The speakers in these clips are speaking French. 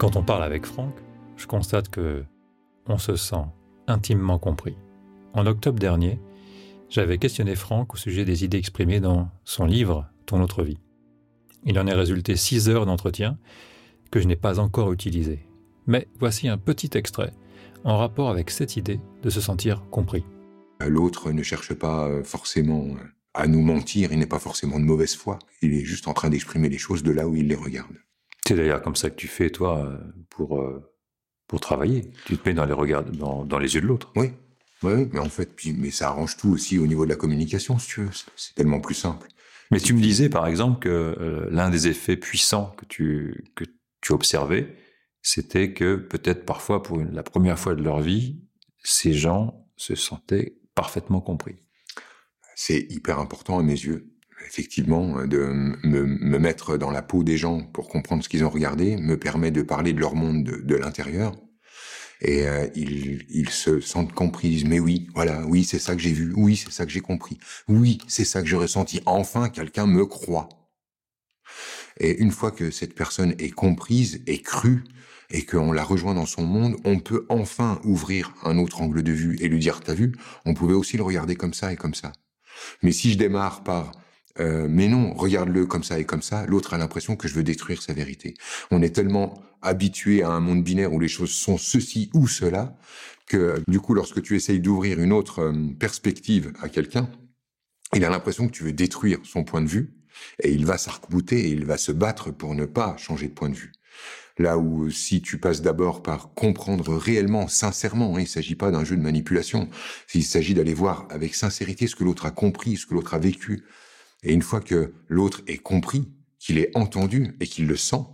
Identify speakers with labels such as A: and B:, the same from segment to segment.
A: Quand on parle avec Franck, je constate que on se sent intimement compris. En octobre dernier, j'avais questionné Franck au sujet des idées exprimées dans son livre Ton autre vie. Il en est résulté six heures d'entretien que je n'ai pas encore utilisées. Mais voici un petit extrait en rapport avec cette idée de se sentir compris.
B: L'autre ne cherche pas euh, forcément euh, à nous mentir, il n'est pas forcément de mauvaise foi, il est juste en train d'exprimer les choses de là où il les regarde.
A: C'est d'ailleurs comme ça que tu fais, toi, pour, euh, pour travailler. Tu te mets dans les, regards, dans, dans les yeux de l'autre.
B: Oui, oui, mais en fait, puis, mais ça arrange tout aussi au niveau de la communication, si tu veux. C'est tellement plus simple.
A: Mais tu me disais, par exemple, que l'un des effets puissants que tu, que tu observais, c'était que peut-être parfois, pour la première fois de leur vie, ces gens se sentaient parfaitement compris.
B: C'est hyper important à mes yeux. Effectivement, de me, mettre dans la peau des gens pour comprendre ce qu'ils ont regardé me permet de parler de leur monde de, l'intérieur. Et euh, ils, ils se sentent compris. Mais oui, voilà, oui, c'est ça que j'ai vu. Oui, c'est ça que j'ai compris. Oui, c'est ça que j'ai ressenti. Enfin, quelqu'un me croit. Et une fois que cette personne est comprise et crue, et qu'on la rejoint dans son monde, on peut enfin ouvrir un autre angle de vue et lui dire t'as vu, on pouvait aussi le regarder comme ça et comme ça. Mais si je démarre par euh, mais non, regarde-le comme ça et comme ça, l'autre a l'impression que je veux détruire sa vérité. On est tellement habitué à un monde binaire où les choses sont ceci ou cela que du coup, lorsque tu essayes d'ouvrir une autre euh, perspective à quelqu'un, il a l'impression que tu veux détruire son point de vue et il va s'arc-bouter et il va se battre pour ne pas changer de point de vue. Là où si tu passes d'abord par comprendre réellement, sincèrement, hein, il ne s'agit pas d'un jeu de manipulation, il s'agit d'aller voir avec sincérité ce que l'autre a compris, ce que l'autre a vécu. Et une fois que l'autre est compris, qu'il est entendu et qu'il le sent,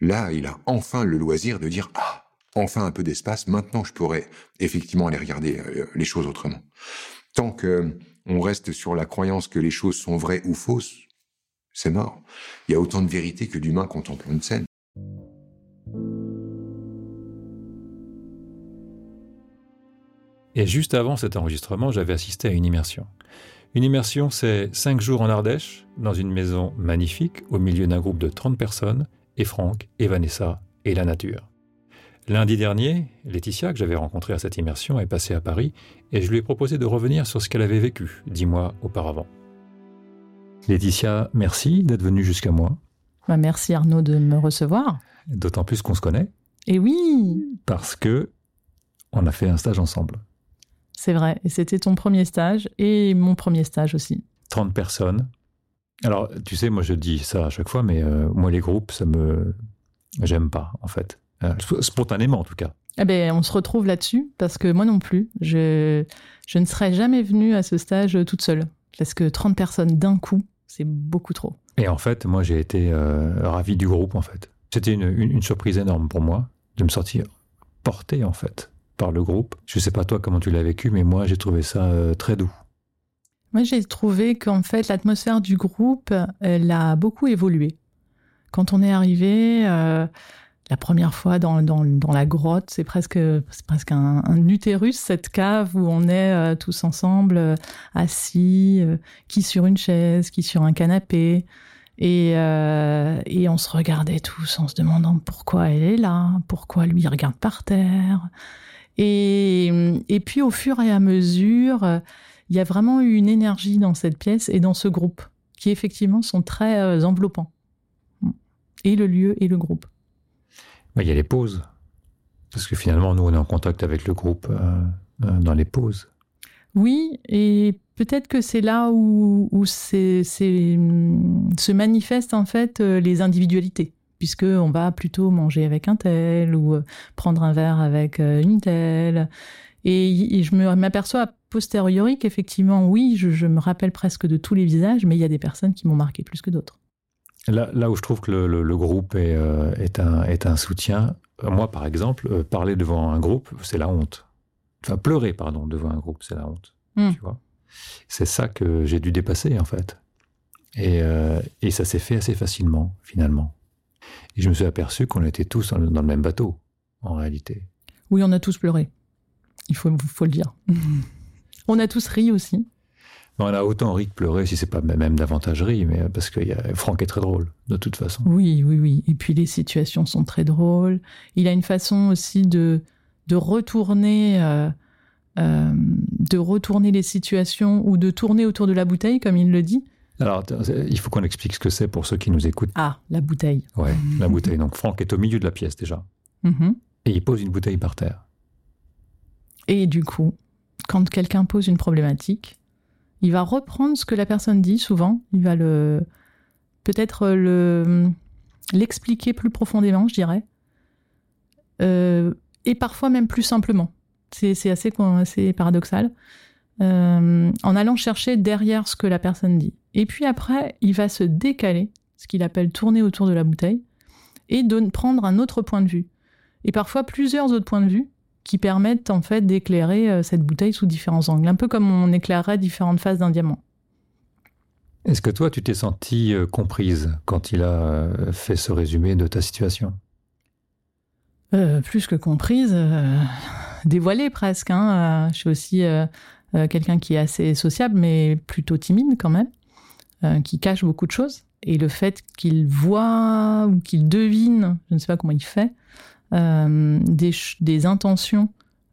B: là, il a enfin le loisir de dire ah, enfin un peu d'espace. Maintenant, je pourrais effectivement aller regarder euh, les choses autrement. Tant que on reste sur la croyance que les choses sont vraies ou fausses, c'est mort. Il y a autant de vérité que d'humains contemplant une scène.
A: Et juste avant cet enregistrement, j'avais assisté à une immersion. Une immersion, c'est cinq jours en Ardèche, dans une maison magnifique, au milieu d'un groupe de 30 personnes, et Franck, et Vanessa, et la nature. Lundi dernier, Laetitia, que j'avais rencontrée à cette immersion, est passée à Paris, et je lui ai proposé de revenir sur ce qu'elle avait vécu dix mois auparavant. Laetitia, merci d'être venue jusqu'à moi.
C: Bah, merci Arnaud de me recevoir.
A: D'autant plus qu'on se connaît.
C: Et oui
A: Parce que on a fait un stage ensemble.
C: C'est vrai. Et c'était ton premier stage et mon premier stage aussi.
A: 30 personnes. Alors, tu sais, moi je dis ça à chaque fois, mais euh, moi les groupes, ça me. J'aime pas, en fait. Euh, spontanément, en tout cas.
C: Eh ben, on se retrouve là-dessus, parce que moi non plus, je, je ne serais jamais venue à ce stage toute seule. Parce que 30 personnes d'un coup, c'est beaucoup trop.
A: Et en fait, moi j'ai été euh, ravi du groupe, en fait. C'était une, une surprise énorme pour moi de me sortir porté, en fait par le groupe. Je ne sais pas toi comment tu l'as vécu, mais moi j'ai trouvé ça euh, très doux.
C: Moi j'ai trouvé qu'en fait l'atmosphère du groupe, elle a beaucoup évolué. Quand on est arrivé euh, la première fois dans, dans, dans la grotte, c'est presque, presque un, utérus, cette cave où on est euh, tous ensemble, assis, qui sur une chaise, qui sur un canapé. Et, et, on se regardait tous en se demandant pourquoi elle est là, pourquoi lui regarde par terre. Et, et puis au fur et à mesure, il y a vraiment eu une énergie dans cette pièce et dans ce groupe qui effectivement sont très euh, enveloppants. Et le lieu et le groupe.
A: Il y a les pauses. Parce que finalement, nous, on est en contact avec le groupe euh, euh, dans les pauses.
C: Oui, et peut-être que c'est là où, où c'est, se manifestent en fait les individualités puisque on va plutôt manger avec un tel ou euh, prendre un verre avec euh, une telle. Et, je m'aperçois a posteriori qu'effectivement, oui, je, me rappelle presque de tous les visages, mais il y a des personnes qui m'ont marqué plus que d'autres.
A: Là, là, où je trouve que le, groupe est, euh, est, un, est un soutien, moi par exemple, parler devant un groupe, c'est la honte. Enfin, pleurer, pardon, devant un groupe, c'est la honte. Hmm. Tu vois c'est ça que j'ai dû dépasser en fait. Et, et ça s'est fait assez facilement, finalement. Et je me suis aperçu qu'on était tous dans le même bateau, en réalité.
C: Oui, on a tous pleuré. Il faut, faut le dire. on a tous ri aussi.
A: On a autant ri que pleuré, si c'est pas même davantage ri, mais parce que Franck est très drôle, de toute façon.
C: Oui, oui, oui. Et puis les situations sont très drôles. Il a une façon aussi de, de retourner, euh, euh, de retourner les situations ou de tourner autour de la bouteille, comme il le dit.
A: Alors, il faut qu'on explique ce que c'est pour ceux qui nous écoutent.
C: Ah, la bouteille.
A: Ouais, la bouteille. Donc Franck est au milieu de la pièce déjà. Mm-hmm. Et il pose une bouteille par terre.
C: Et du coup, quand quelqu'un pose une problématique, il va reprendre ce que la personne dit souvent, il va le peut-être le l'expliquer plus profondément, je dirais, euh, et parfois même plus simplement. C'est assez, assez paradoxal. Euh, en allant chercher derrière ce que la personne dit. Et puis après, il va se décaler, ce qu'il appelle tourner autour de la bouteille, et de prendre un autre point de vue. Et parfois plusieurs autres points de vue, qui permettent en fait d'éclairer euh, cette bouteille sous différents angles, un peu comme on éclairerait différentes faces d'un diamant.
A: Est-ce que toi, tu t'es sentie euh, comprise quand il a euh, fait ce résumé de ta situation?
C: Plus que comprise, dévoilée presque. Hein. je suis aussi quelqu'un qui est assez sociable, mais plutôt timide quand même, qui cache beaucoup de choses. Et le fait qu'il voit ou qu'il devine, je ne sais pas comment il fait, euh, des, intentions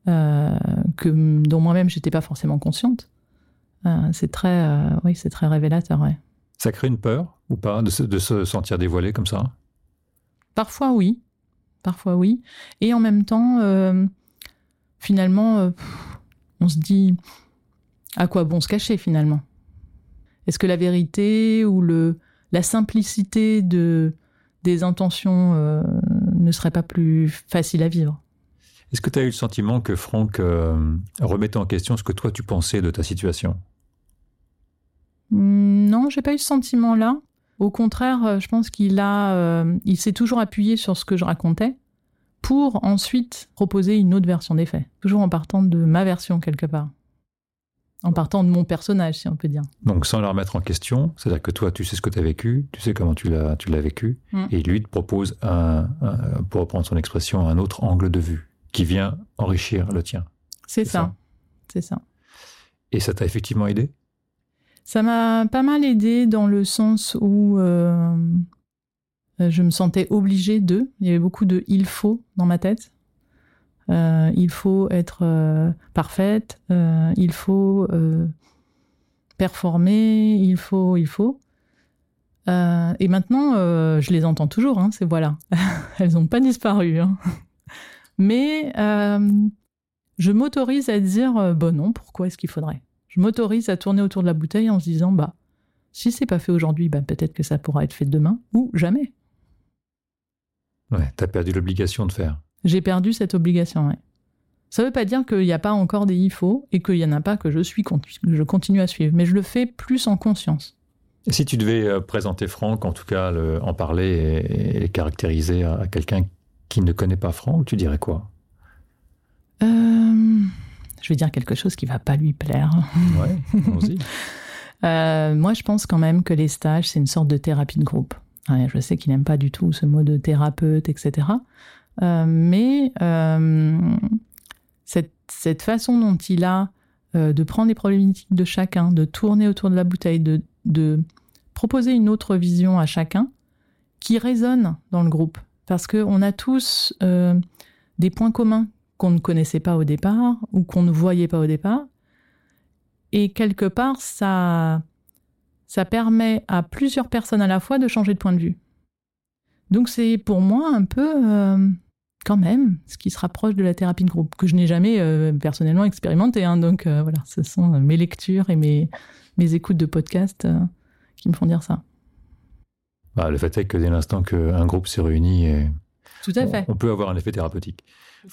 C: euh, que, dont moi-même j'étais pas forcément consciente. Euh, c'est très, oui, c'est très révélateur. Ouais.
A: Ça crée une peur ou pas de se, de se sentir dévoilé comme ça?
C: Parfois oui, parfois oui, et en même temps, finalement, on se dit à quoi bon se cacher finalement? Est-ce que la vérité ou le, la simplicité de, des intentions ne serait pas plus facile à vivre?
A: Est-ce que tu as eu le sentiment que Franck euh, remettait en question ce que toi tu pensais de ta situation?
C: Hmm, Non, j'ai pas eu ce sentiment-là. Au contraire, euh, je pense qu'il a, euh, il s'est toujours appuyé sur ce que je racontais pour ensuite proposer une autre version des faits, toujours en partant de ma version quelque part en partant de mon personnage, si on peut dire.
A: Donc sans la remettre en question, c'est-à-dire que toi, tu sais ce que tu as vécu, tu sais comment tu l'as, tu l'as vécu, mm. et lui te propose, un, pour reprendre son expression, un autre angle de vue qui vient enrichir le tien.
C: C'est ça. C'est ça.
A: Et ça t'a effectivement aidé?
C: Ça m'a pas mal aidé dans le sens où euh, je me sentais obligée de. Il y avait beaucoup de il faut dans ma tête. Euh, il faut être euh, parfaite, euh, il faut performer, il faut, il faut. et maintenant, je les entends toujours, hein, ces voix-là. Elles n'ont pas disparu. Hein. Mais je m'autorise à dire, bon non, pourquoi est-ce qu'il faudrait? Je m'autorise à tourner autour de la bouteille en se disant, bah, si c'est pas fait aujourd'hui, bah, peut-être que ça pourra être fait demain ou jamais.
A: Ouais, t'as perdu l'obligation de faire.
C: J'ai perdu cette obligation, ouais. Ça ne veut pas dire qu'il n'y a pas encore des IFO et qu'il n'y en a pas que je suis, je continue à suivre, mais je le fais plus en conscience.
A: Si tu devais euh, présenter Franck, en tout cas en parler et, le caractériser à quelqu'un qui ne connaît pas Franck, tu dirais quoi?
C: Euh, Je vais dire quelque chose qui va pas lui plaire.
A: Ouais, allons-y.
C: Euh, moi, je pense quand même que les stages, c'est une sorte de thérapie de groupe. je sais qu'il n'aime pas du tout ce mot de thérapeute, etc. Euh, mais euh, cette, cette, façon dont il a euh, de prendre les problématiques de chacun, de tourner autour de la bouteille, de, de proposer une autre vision à chacun qui résonne dans le groupe. Parce qu'on a tous des points communs qu'on ne connaissait pas au départ ou qu'on ne voyait pas au départ. Et quelque part, ça, ça permet à plusieurs personnes à la fois de changer de point de vue. Donc c'est pour moi un peu quand même, ce qui se rapproche de la thérapie de groupe, que je n'ai jamais euh, personnellement expérimenté. Hein. donc euh, voilà, ce sont mes lectures et mes, mes écoutes de podcasts euh, qui me font dire ça.
A: Bah, le fait est que dès l'instant qu'un groupe s'est réuni,
C: Tout à fait.
A: On, peut avoir un effet thérapeutique.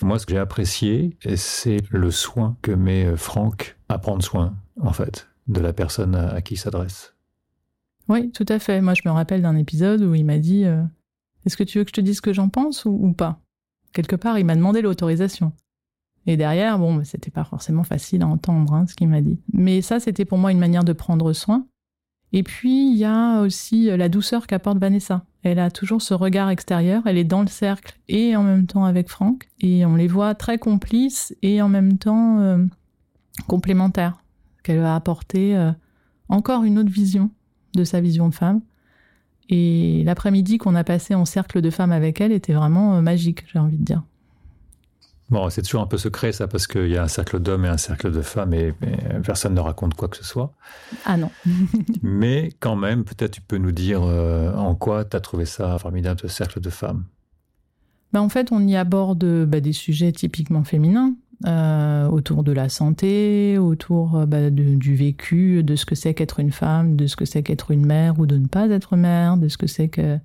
A: Moi, ce que j'ai apprécié, c'est le soin que met Franck à prendre soin, en fait, de la personne à, qui il s'adresse.
C: Oui, tout à fait. Moi, je me rappelle d'un épisode où il m'a dit Est-ce que tu veux que je te dise ce que j'en pense ou pas? Quelque part, il m'a demandé l'autorisation. Et derrière, bon, c'était pas forcément facile à entendre hein, ce qu'il m'a dit. Mais ça, c'était pour moi une manière de prendre soin. Et puis, il y a aussi euh, la douceur qu'apporte Vanessa. Elle a toujours ce regard extérieur, elle est dans le cercle et en même temps avec Franck. Et on les voit très complices et en même temps euh, complémentaires. Qu'elle va apporter euh, encore une autre vision de sa vision de femme. Et l'après-midi qu'on a passé en cercle de femmes avec elle était vraiment euh, magique, j'ai envie de dire.
A: Bon, c'est toujours un peu secret ça, parce qu'il y a un cercle d'hommes et un cercle de femmes et, personne ne raconte quoi que ce soit.
C: Ah non.
A: Mais quand même, peut-être tu peux nous dire euh, en quoi tu as trouvé ça formidable, ce cercle de femmes?
C: Ben, en fait, on y aborde bah, des sujets typiquement féminins, euh, autour de la santé, autour euh, bah, du vécu, de ce que c'est qu'être une femme, de ce que c'est qu'être une mère ou de ne pas être mère, de ce que c'est que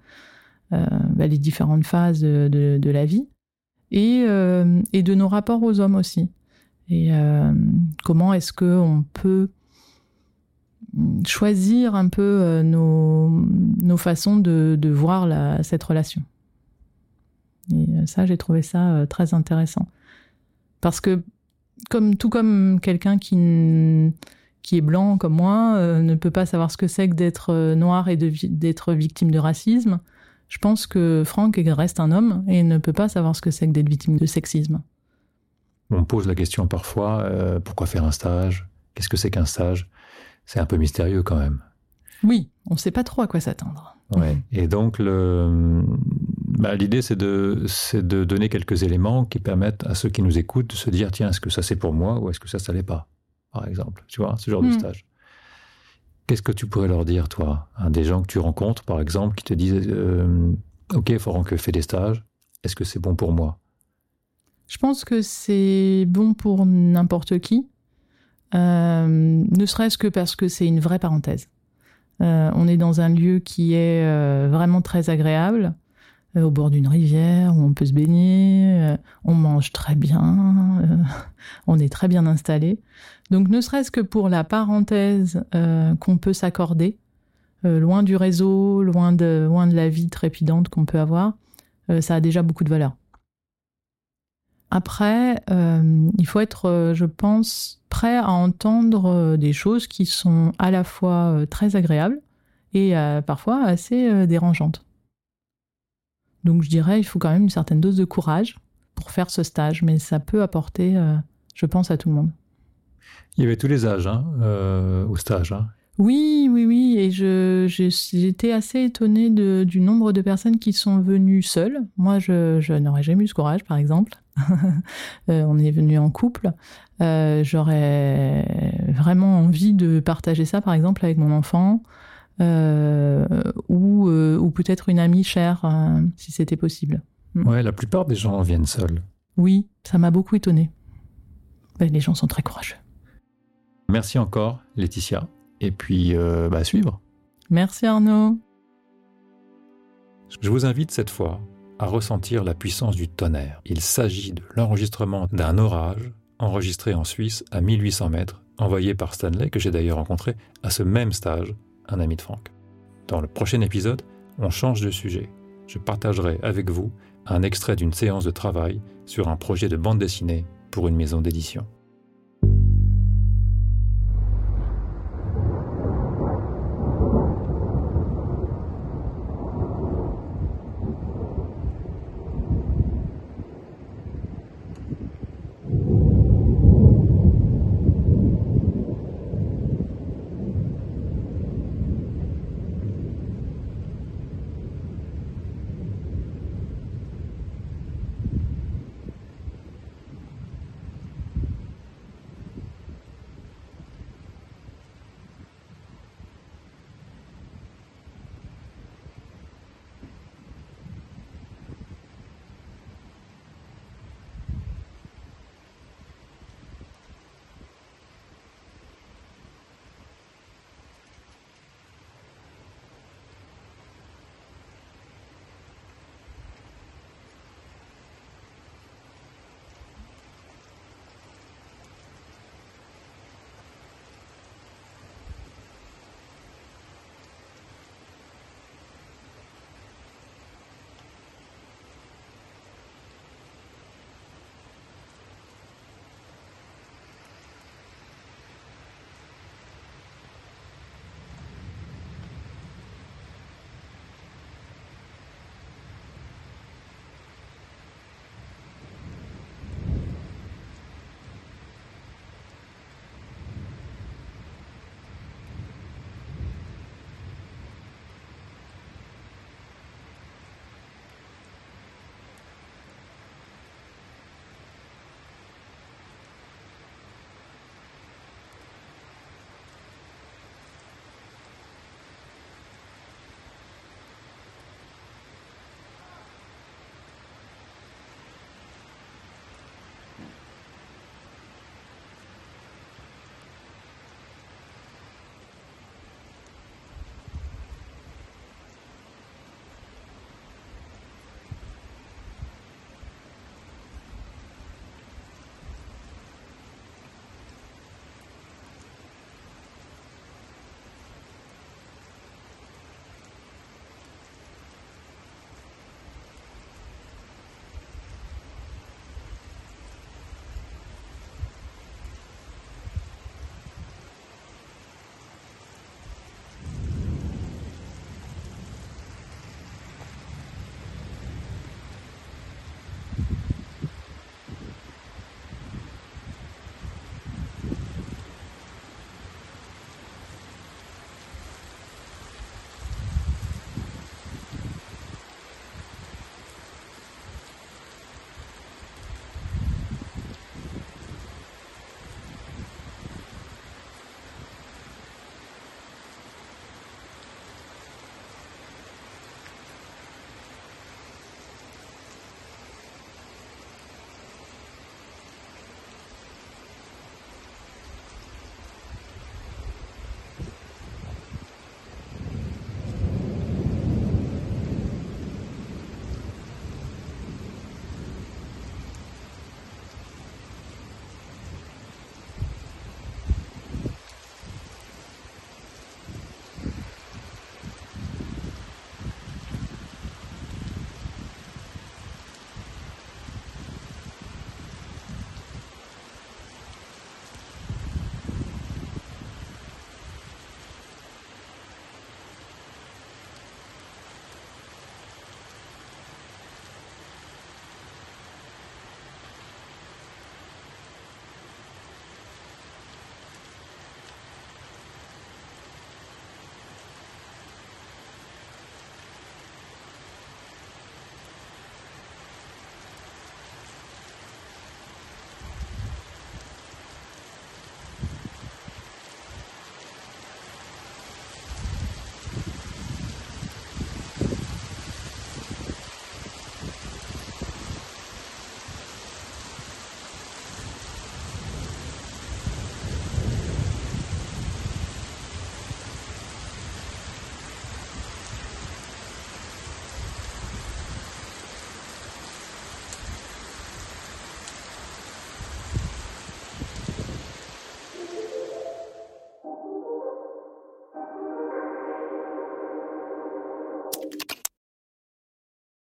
C: bah, les différentes phases de, la vie et, euh, de nos rapports aux hommes aussi. Et euh, comment est-ce qu'on peut choisir un peu euh, nos, façons de, voir cette relation? Et ça, j'ai trouvé ça très intéressant. Parce que, comme, tout comme quelqu'un qui, qui est blanc comme moi ne peut pas savoir ce que c'est que d'être noir et d'être victime de racisme, je pense que Franck reste un homme et ne peut pas savoir ce que c'est que d'être victime de sexisme.
A: On pose la question parfois, euh, pourquoi faire un stage? Qu'est-ce que c'est qu'un stage? C'est un peu mystérieux quand même.
C: Oui, on ne sait pas trop à quoi s'attendre.
A: Ouais. Et donc, bah, l'idée, c'est de, de donner quelques éléments qui permettent à ceux qui nous écoutent de se dire, tiens, est-ce que ça c'est pour moi ou est-ce que ça, ça l'est pas Par exemple, tu vois, ce genre de hmm. stage. Qu'est-ce que tu pourrais leur dire, toi Des gens que tu rencontres, par exemple, qui te disent euh, Ok, Franck fait des stages, est-ce que c'est bon pour moi?
C: Je pense que c'est bon pour n'importe qui, euh, ne serait-ce que parce que c'est une vraie parenthèse. Euh, on est dans un lieu qui est vraiment très agréable, au bord d'une rivière où on peut se baigner, on mange très bien, on est très bien installé. Donc ne serait-ce que pour la parenthèse euh, qu'on peut s'accorder, euh, loin du réseau, loin de, loin de la vie trépidante qu'on peut avoir, euh, ça a déjà beaucoup de valeur. Après, il faut être, je pense, prêt à entendre des choses qui sont à la fois très agréables et parfois assez dérangeantes. Donc je dirais, il faut quand même une certaine dose de courage pour faire ce stage, mais ça peut apporter, je pense, à tout le monde.
A: Il y avait tous les âges hein, euh, au stage. Hein.
C: Oui, oui, oui. Et j'étais assez étonnée du nombre de personnes qui sont venues seules. Moi, je, n'aurais jamais eu ce courage, par exemple. Euh, on est venu en couple. Euh, j'aurais vraiment envie de partager ça, par exemple, avec mon enfant. ou, ou peut-être une amie chère, si c'était possible.
A: Mm. Ouais, la plupart des gens viennent seuls.
C: Oui, ça m'a beaucoup étonnée. les gens sont très courageux.
A: Merci encore, Laetitia. Et puis, euh, bah, suivre.
C: Merci Arnaud.
A: Je vous invite cette fois à ressentir la puissance du tonnerre. Il s'agit de l'enregistrement d'un orage enregistré en Suisse à 1800 mètres, envoyé par Stanley, que j'ai d'ailleurs rencontré à ce même stage, un ami de Franck. Dans le prochain épisode, on change de sujet. Je partagerai avec vous un extrait d'une séance de travail sur un projet de bande dessinée pour une maison d'édition.